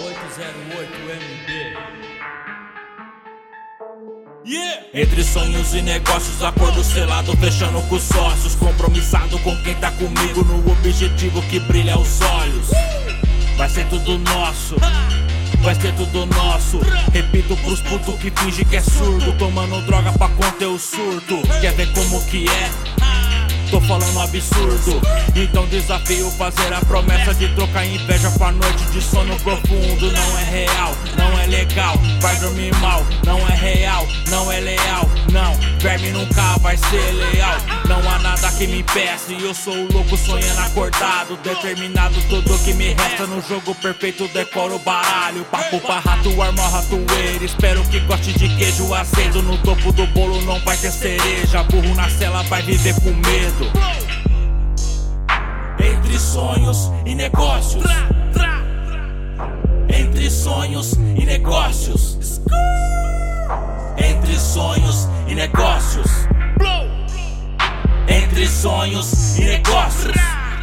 808MB. Yeah. Entre sonhos e negócios, acordo selado, fechando com sócios. Compromissado com quem tá comigo no objetivo que brilha os olhos. Vai ser tudo nosso. Vai ser tudo nosso. Repito pros putos que finge que é surdo. Tomando droga pra conter o surto. Quer ver como que é? Tô falando absurdo, então desafio fazer a promessa de trocar inveja com a noite de sono profundo. Não é real, não é legal, vai dormir mal. Não é real, não é leal, não. Verme nunca vai ser leal. Não há nada que me impeça. Eu sou o louco sonhando acordado, determinado. Tudo que me resta no jogo perfeito decoro o baralho. Papo pra rato, arma ratoeira. Espero que goste de queijo azedo. No topo do bolo não vai ter cereja. Burro na cela vai viver com medo. Entre sonhos e negócios. Entre sonhos e negócios. Negócios. Entre sonhos e negócios.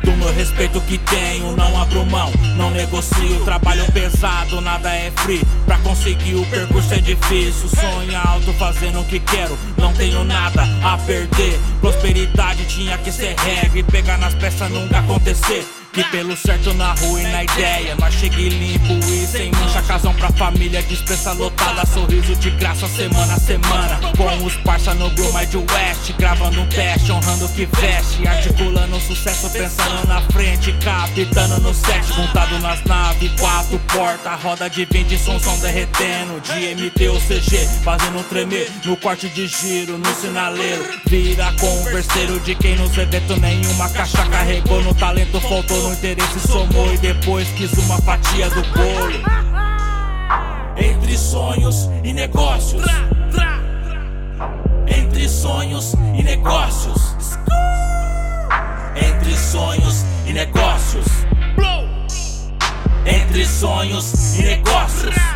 Do meu respeito que tenho, não abro mão, não negocio. Trabalho pesado, nada é free. Pra conseguir o percurso é difícil. Sonho alto, fazendo o que quero, não tenho nada a perder. Prosperidade tinha que ser regra e pegar nas peças nunca acontecer. Que pelo certo na rua e na ideia Mas cheguei limpo e sem mancha Casão pra família, dispensa lotada Sorriso de graça semana a semana. Com os parça no Blue Mind West Gravando um teste, honrando o que veste Articulando sucesso, pensando na frente Capitano no set, montado nas naves Quatro portas, roda de 20 som, som derretendo De MT ou CG, fazendo tremer No corte de giro, no sinaleiro. Vira converseiro de quem nos eventos Nenhuma caixa carregou no talento, faltou no interesse somou e depois quis uma fatia do bolo. Entre sonhos e negócios. Entre sonhos e negócios. Entre sonhos e negócios. Entre sonhos e negócios.